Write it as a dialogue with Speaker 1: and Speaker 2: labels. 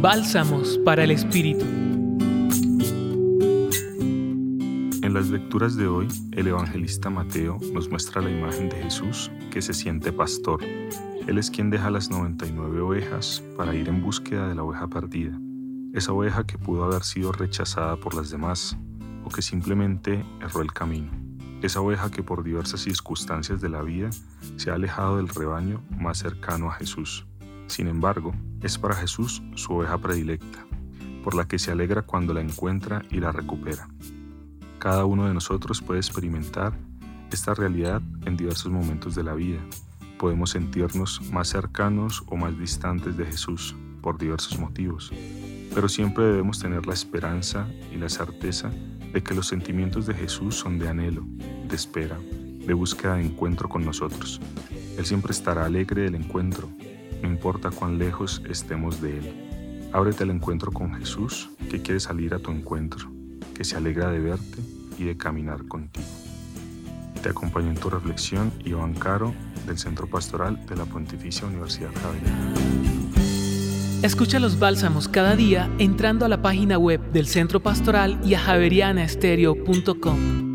Speaker 1: Bálsamos para el Espíritu.
Speaker 2: En las lecturas de hoy, el evangelista Mateo nos muestra la imagen de Jesús que se siente pastor. Él es quien deja las 99 ovejas para ir en búsqueda de la oveja perdida, esa oveja que pudo haber sido rechazada por las demás o que simplemente erró el camino, esa oveja que por diversas circunstancias de la vida se ha alejado del rebaño más cercano a Jesús. Sin embargo, es para Jesús su oveja predilecta, por la que se alegra cuando la encuentra y la recupera. Cada uno de nosotros puede experimentar esta realidad en diversos momentos de la vida. Podemos sentirnos más cercanos o más distantes de Jesús por diversos motivos, pero siempre debemos tener la esperanza y la certeza de que los sentimientos de Jesús son de anhelo, de espera, de búsqueda de encuentro con nosotros. Él siempre estará alegre del encuentro, importa cuán lejos estemos de Él. Ábrete al encuentro con Jesús, que quiere salir a tu encuentro, que se alegra de verte y de caminar contigo. Te acompaño en tu reflexión Iván Caro, del Centro Pastoral de la Pontificia Universidad Javeriana.
Speaker 1: Escucha los bálsamos cada día entrando a la página web del Centro Pastoral y a javerianaestereo.com.